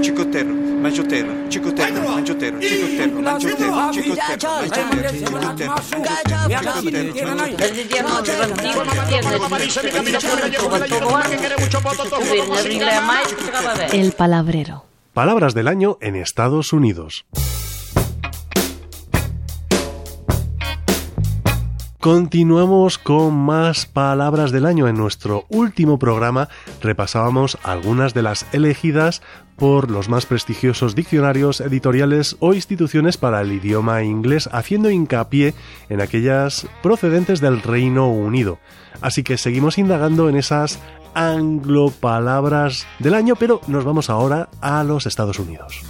Chicotero, mangiotero, chicotero, mangiotero, chicotero, mangiotero, chicotero, El palabrero. Palabras del año en Estados Unidos. Continuamos con más palabras del año. En nuestro último programa repasábamos algunas de las elegidas por los más prestigiosos diccionarios editoriales o instituciones para el idioma inglés, haciendo hincapié en aquellas procedentes del Reino Unido. Así que seguimos indagando en esas anglopalabras del año, pero nos vamos ahora a los Estados Unidos.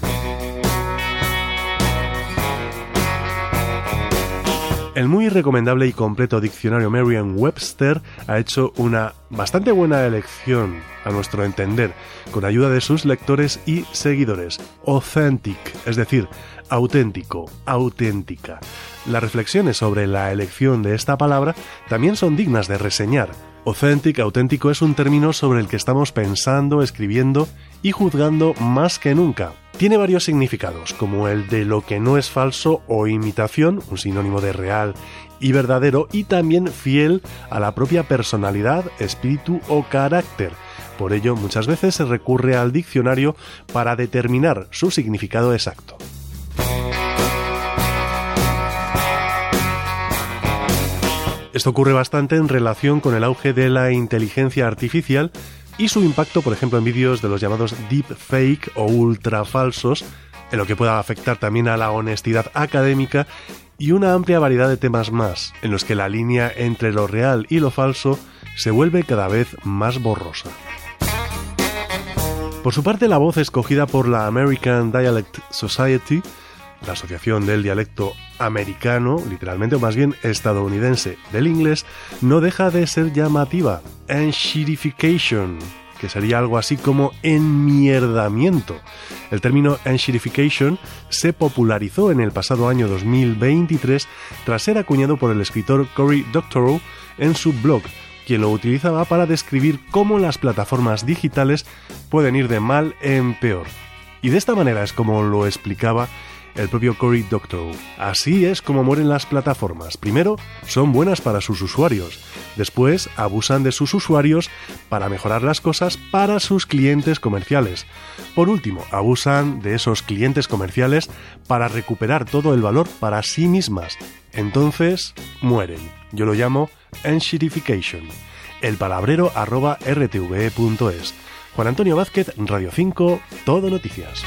El muy recomendable y completo diccionario Merriam-Webster ha hecho una bastante buena elección, a nuestro entender, con ayuda de sus lectores y seguidores. Authentic, es decir, auténtico, auténtica. Las reflexiones sobre la elección de esta palabra también son dignas de reseñar. Authentic, auténtico es un término sobre el que estamos pensando, escribiendo y juzgando más que nunca. Tiene varios significados, como el de lo que no es falso o imitación, un sinónimo de real y verdadero, y también fiel a la propia personalidad, espíritu o carácter. Por ello, muchas veces se recurre al diccionario para determinar su significado exacto. Esto ocurre bastante en relación con el auge de la inteligencia artificial y su impacto, por ejemplo, en vídeos de los llamados deepfake o ultra falsos, en lo que pueda afectar también a la honestidad académica y una amplia variedad de temas más, en los que la línea entre lo real y lo falso se vuelve cada vez más borrosa. Por su parte, la voz escogida por la American Dialect Society, la Asociación del Dialecto Americano, literalmente o más bien estadounidense, del inglés, no deja de ser llamativa. Enshirification, que sería algo así como enmierdamiento. El término enshirification se popularizó en el pasado año 2023 tras ser acuñado por el escritor Cory Doctorow en su blog, quien lo utilizaba para describir cómo las plataformas digitales pueden ir de mal en peor. Y de esta manera es como lo explicaba el propio Cory Doctorow. Así es como mueren las plataformas. Primero, son buenas para sus usuarios. Después, abusan de sus usuarios para mejorar las cosas para sus clientes comerciales. Por último, abusan de esos clientes comerciales para recuperar todo el valor para sí mismas. Entonces, mueren. Yo lo llamo enshitification. El palabrero arroba rtve.es. Juan Antonio Vázquez, Radio 5, Todo Noticias.